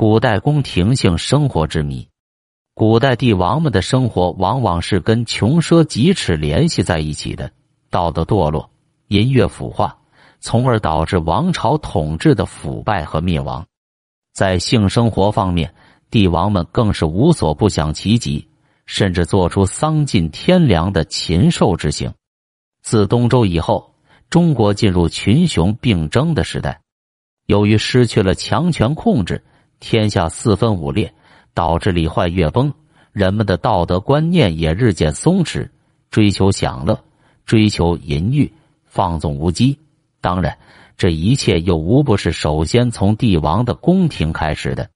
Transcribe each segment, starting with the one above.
古代宫廷性生活之谜。古代帝王们的生活往往是跟穷奢极侈联系在一起的，道德堕落，淫乐腐化，从而导致王朝统治的腐败和灭亡。在性生活方面，帝王们更是无所不享其极，甚至做出丧尽天良的禽兽之行。自东周以后，中国进入群雄并争的时代，由于失去了强权控制，天下四分五裂。导致礼坏乐崩，人们的道德观念也日渐松弛，追求享乐，追求淫欲，放纵无羁。当然，这一切又无不是首先从帝王的宫廷开始的。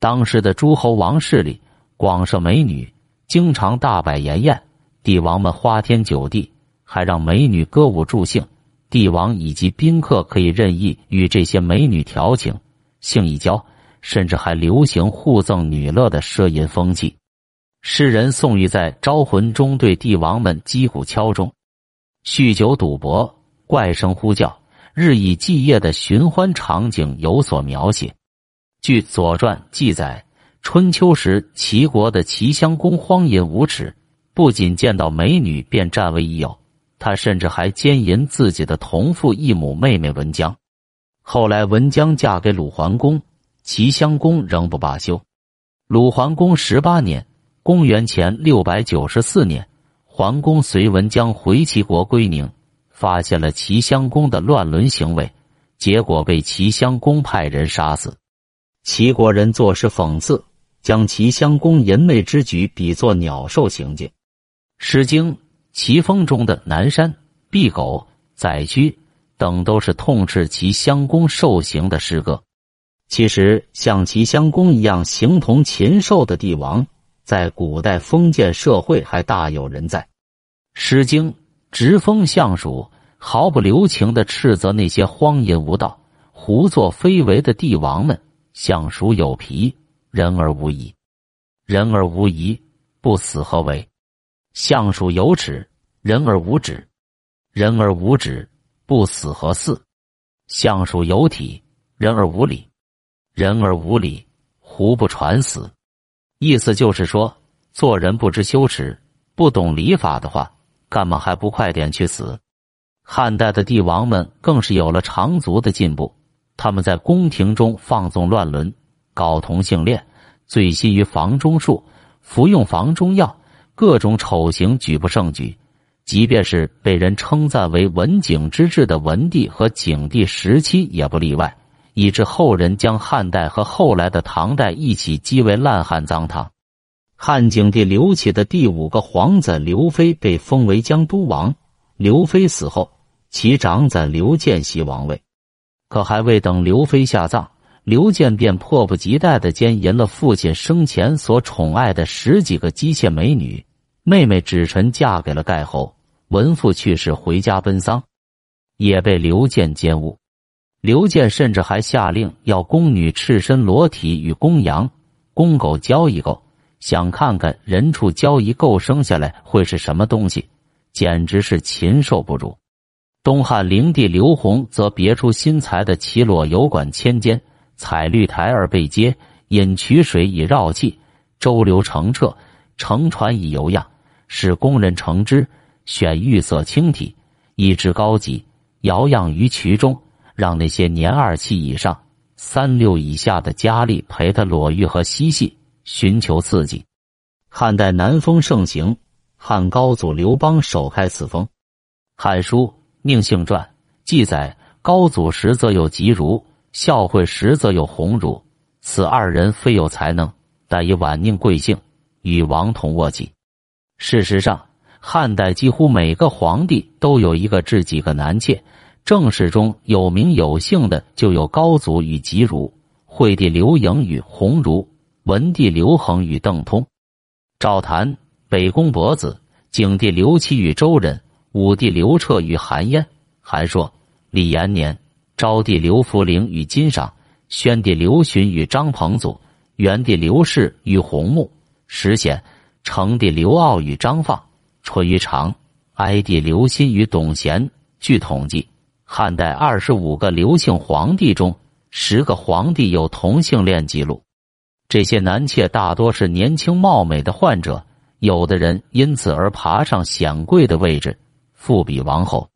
当时的诸侯王室里广设美女，经常大摆筵宴，帝王们花天酒地，还让美女歌舞助兴。帝王以及宾客可以任意与这些美女调情，性一交。甚至还流行互赠女乐的奢淫风气。诗人宋玉在《招魂》中对帝王们击鼓敲钟、酗酒赌博、怪声呼叫、日以继夜的寻欢场景有所描写。据《左传》记载，春秋时齐国的齐襄公荒淫无耻，不仅见到美女便占为己有，他甚至还奸淫自己的同父异母妹妹文姜。后来文姜嫁给鲁桓公。齐襄公仍不罢休。鲁桓公十八年（公元前六百九十四年），桓公随文姜回齐国归宁，发现了齐襄公的乱伦行为，结果被齐襄公派人杀死。齐国人作诗讽刺，将齐襄公淫媚之举比作鸟兽行径。《诗经·齐风》中的南山、毕狗、宰屈等都是痛斥齐襄公受刑的诗歌。其实，像齐襄公一样形同禽兽的帝王，在古代封建社会还大有人在。《诗经·直风相属》毫不留情的斥责那些荒淫无道、胡作非为的帝王们：“相属有皮，人而无仪；人而无仪，不死何为？相属有耻，人而无止；人而无止，不死何似？相属有体，人而无礼。”人而无礼，胡不传死？意思就是说，做人不知羞耻、不懂礼法的话，干嘛还不快点去死？汉代的帝王们更是有了长足的进步，他们在宫廷中放纵乱伦，搞同性恋，醉心于房中术，服用房中药，各种丑行举不胜举。即便是被人称赞为文景之治的文帝和景帝时期，也不例外。以致后人将汉代和后来的唐代一起讥为烂汉脏唐。汉景帝刘启的第五个皇子刘飞被封为江都王。刘飞死后，其长子刘建袭王位。可还未等刘飞下葬，刘建便迫不及待的奸淫了父亲生前所宠爱的十几个姬妾美女。妹妹芷臣嫁给了盖侯，文父去世回家奔丧，也被刘建奸污。刘建甚至还下令要宫女赤身裸体与公羊、公狗交一媾，想看看人畜交一媾生下来会是什么东西，简直是禽兽不如。东汉灵帝刘宏则别出心裁的骑裸游馆千间，采绿苔而被接，引渠水以绕气，周流澄澈，乘船以游漾，使工人乘之，选玉色青体，以至高级，摇漾于渠中。让那些年二七以上、三六以下的佳丽陪他裸浴和嬉戏，寻求刺激。汉代南风盛行，汉高祖刘邦首开此风。《汉书·宁姓传》记载：高祖时则有吉如，孝惠时则有鸿儒。此二人非有才能，但以晚宁贵姓，与王同卧起。事实上，汉代几乎每个皇帝都有一个至几个男妾。正史中有名有姓的就有高祖与吉如，惠帝刘盈与鸿儒，文帝刘恒与邓通，赵谭北宫伯子，景帝刘启与周人，武帝刘彻与韩嫣。韩说李延年，昭帝刘弗陵与金赏，宣帝刘询与张彭祖，元帝刘氏与洪穆，石显，成帝刘骜与张放，淳于长，哀帝刘歆与董贤。据统计。汉代二十五个刘姓皇帝中，十个皇帝有同性恋记录。这些男妾大多是年轻貌美的患者，有的人因此而爬上显贵的位置，富比王后。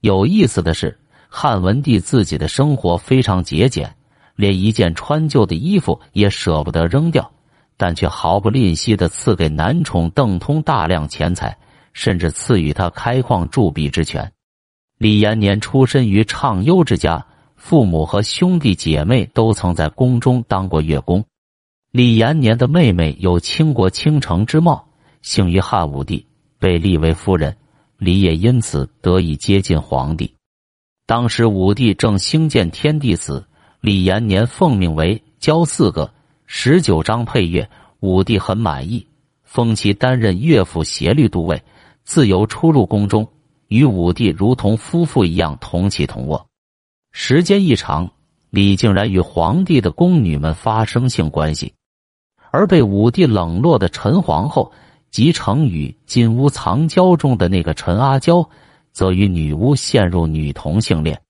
有意思的是，汉文帝自己的生活非常节俭，连一件穿旧的衣服也舍不得扔掉，但却毫不吝惜的赐给男宠邓通大量钱财，甚至赐予他开矿铸币之权。李延年出身于畅优之家，父母和兄弟姐妹都曾在宫中当过乐工。李延年的妹妹有倾国倾城之貌，幸于汉武帝，被立为夫人。李也因此得以接近皇帝。当时武帝正兴建天地祠，李延年奉命为教四个十九章配乐，武帝很满意，封其担任乐府协律都尉，自由出入宫中，与武帝如同夫妇一样同起同卧。时间一长，李竟然与皇帝的宫女们发生性关系。而被武帝冷落的陈皇后，及成语《金屋藏娇》中的那个陈阿娇，则与女巫陷入女同性恋。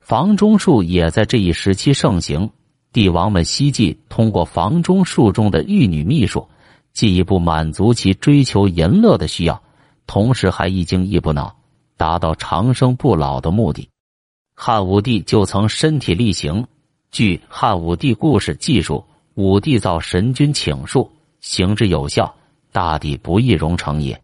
房中术也在这一时期盛行，帝王们希冀通过房中术中的玉女秘术，进一步满足其追求淫乐的需要，同时还一惊一不恼，达到长生不老的目的。汉武帝就曾身体力行。据《汉武帝故事》记述。武帝造神君请术，行之有效，大抵不易容成也。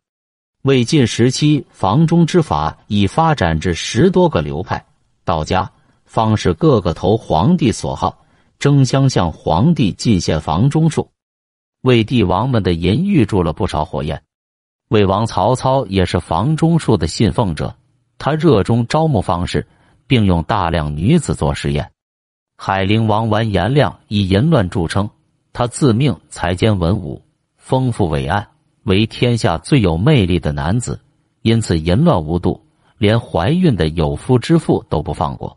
魏晋时期，房中之法已发展至十多个流派，道家方是各个投皇帝所好，争相向皇帝进献房中术。魏帝王们的淫欲住了不少火焰。魏王曹操也是房中术的信奉者，他热衷招募方式，并用大量女子做实验。海陵王完颜亮以淫乱著称，他自命才兼文武，丰富伟岸，为天下最有魅力的男子，因此淫乱无度，连怀孕的有夫之妇都不放过。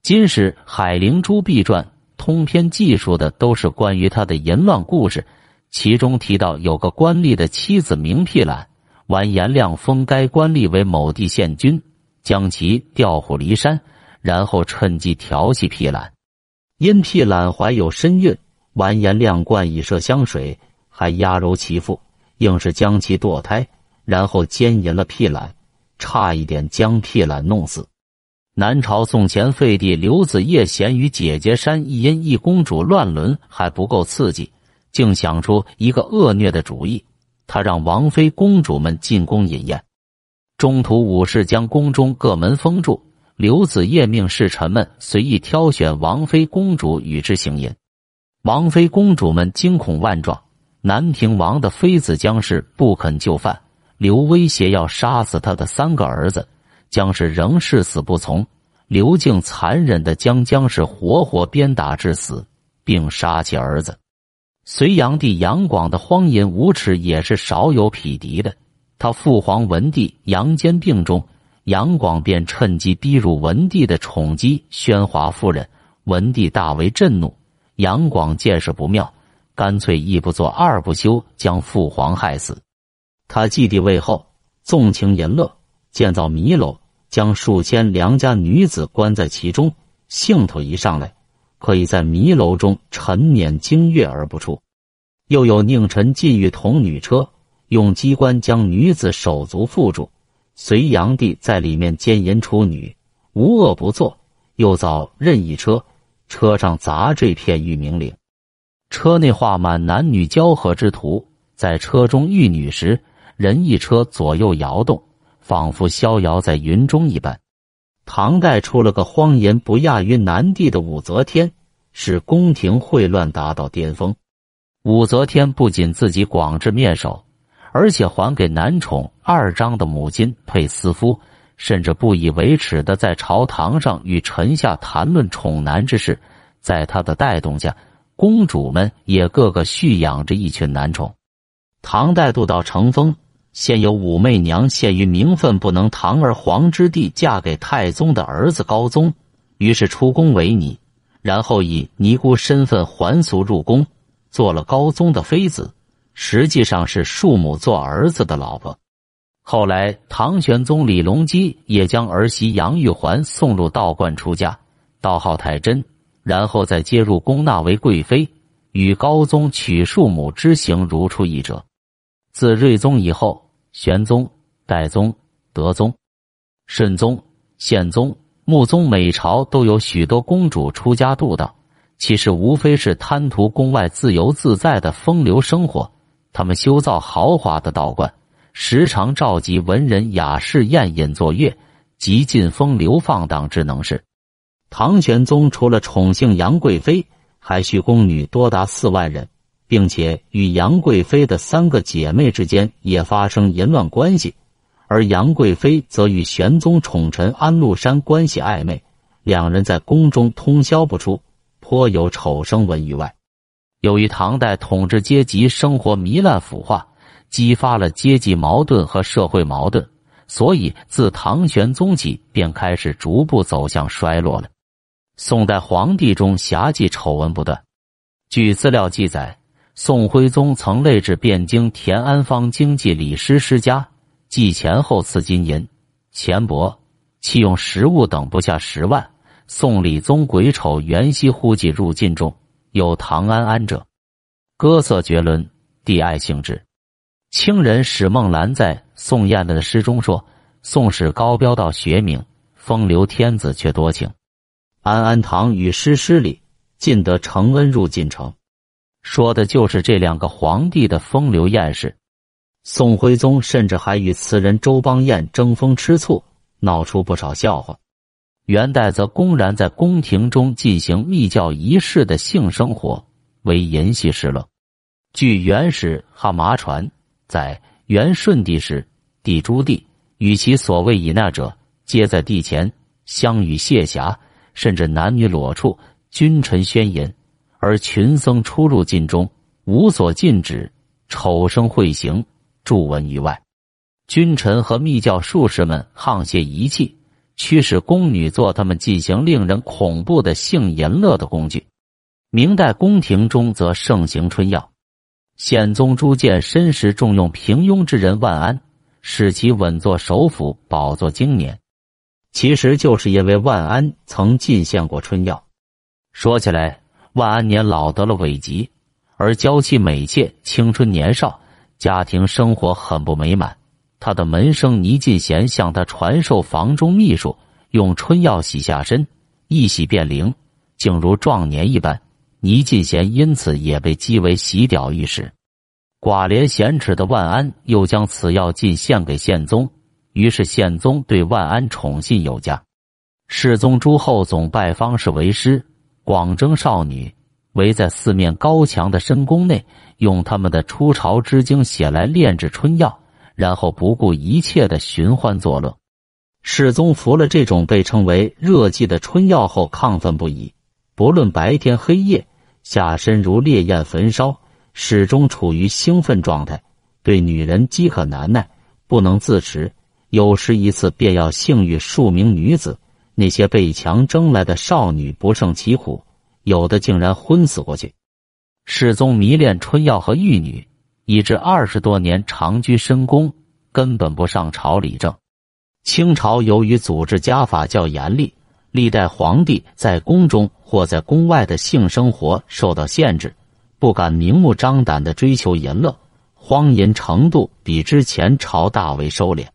今史《海陵诸秘传》通篇记述的都是关于他的淫乱故事，其中提到有个官吏的妻子名辟兰，完颜亮封该官吏为某地县君，将其调虎离山，然后趁机调戏辟兰。因辟懒怀有身孕，完颜亮灌以麝香水，还压揉其腹，硬是将其堕胎，然后奸淫了辟懒，差一点将辟懒弄死。南朝宋前废帝刘子业嫌与姐姐山一阴一公主乱伦还不够刺激，竟想出一个恶虐的主意，他让王妃公主们进宫饮宴，中途武士将宫中各门封住。刘子业命侍臣们随意挑选王妃公主与之行淫，王妃公主们惊恐万状。南平王的妃子姜氏不肯就范，刘威胁要杀死他的三个儿子，姜氏仍誓死不从。刘敬残忍的将姜氏活活鞭打致死，并杀其儿子。隋炀帝杨广的荒淫无耻也是少有匹敌的。他父皇文帝杨坚病重。杨广便趁机逼入文帝的宠姬宣华夫人，文帝大为震怒。杨广见势不妙，干脆一不做二不休，将父皇害死。他继帝位后，纵情淫乐，建造迷楼，将数千良家女子关在其中。兴头一上来，可以在迷楼中沉湎经月而不出。又有佞臣禁欲童女车，用机关将女子手足缚住。隋炀帝在里面奸淫处女，无恶不作，又造任意车，车上杂坠片玉明岭，车内画满男女交合之图，在车中遇女时，人一车左右摇动，仿佛逍遥在云中一般。唐代出了个荒淫不亚于南帝的武则天，使宫廷混乱达到巅峰。武则天不仅自己广置面首。而且还给男宠二章的母亲配私夫，甚至不以为耻的在朝堂上与臣下谈论宠男之事。在他的带动下，公主们也个个蓄养着一群男宠。唐代度到成风，先有武媚娘陷于名分不能堂而皇之地嫁给太宗的儿子高宗，于是出宫为尼，然后以尼姑身份还俗入宫，做了高宗的妃子。实际上是庶母做儿子的老婆。后来，唐玄宗李隆基也将儿媳杨玉环送入道观出家，道号太真，然后再接入宫纳为贵妃。与高宗娶庶母之行如出一辙。自睿宗以后，玄宗、代宗、德宗、顺宗、宪宗、穆宗每朝都有许多公主出家度道，其实无非是贪图宫外自由自在的风流生活。他们修造豪华的道观，时常召集文人雅士宴饮作乐，极尽风流放荡之能事。唐玄宗除了宠幸杨贵妃，还需宫女多达四万人。并且与杨贵妃的三个姐妹之间也发生淫乱关系，而杨贵妃则与玄宗宠臣安禄山关系暧昧，两人在宫中通宵不出，颇有丑声闻于外。由于唐代统治阶级生活糜烂腐化，激发了阶级矛盾和社会矛盾，所以自唐玄宗起便开始逐步走向衰落了。宋代皇帝中侠妓丑闻不断，据资料记载。宋徽宗曾累至汴京田安坊经济李师师家，祭前后赐金银、钱帛、器用食物等不下十万。宋理宗癸丑元夕忽即入晋中，有唐安安者，歌色绝伦，帝爱幸之。清人史梦兰在宋燕的诗中说：“宋史高标道学名，风流天子却多情。安安堂与诗诗里，尽得承恩入晋城。”说的就是这两个皇帝的风流艳事。宋徽宗甚至还与词人周邦彦争风吃醋，闹出不少笑话。元代则公然在宫廷中进行密教仪式的性生活，为淫戏施乐。据《元史哈麻传》在元顺帝时，帝朱棣与其所谓以纳者，皆在帝前相与谢霞，甚至男女裸处，君臣宣淫。而群僧出入禁中，无所禁止，丑声会行，著闻于外。君臣和密教术士们沆瀣一气，驱使宫女做他们进行令人恐怖的性淫乐的工具。明代宫廷中则盛行春药。宪宗朱见深时重用平庸之人万安，使其稳坐首辅，宝座经年。其实就是因为万安曾进献过春药。说起来。万安年老得了痿疾，而娇妻美妾青春年少，家庭生活很不美满。他的门生倪进贤向他传授房中秘术，用春药洗下身，一洗变灵，竟如壮年一般。倪进贤因此也被讥为洗屌御史。寡廉鲜耻的万安又将此药进献给宪宗，于是宪宗对万安宠信有加。世宗朱厚总拜方士为师。广征少女围在四面高墙的深宫内，用他们的出朝之精写来炼制春药，然后不顾一切的寻欢作乐。世宗服了这种被称为热剂的春药后，亢奋不已，不论白天黑夜，下身如烈焰焚烧，始终处于兴奋状态，对女人饥渴难耐，不能自持，有时一次便要性欲数名女子。那些被强征来的少女不胜其苦，有的竟然昏死过去。世宗迷恋春药和玉女，以致二十多年长居深宫，根本不上朝理政。清朝由于组织家法较严厉，历代皇帝在宫中或在宫外的性生活受到限制，不敢明目张胆的追求淫乐，荒淫程度比之前朝大为收敛。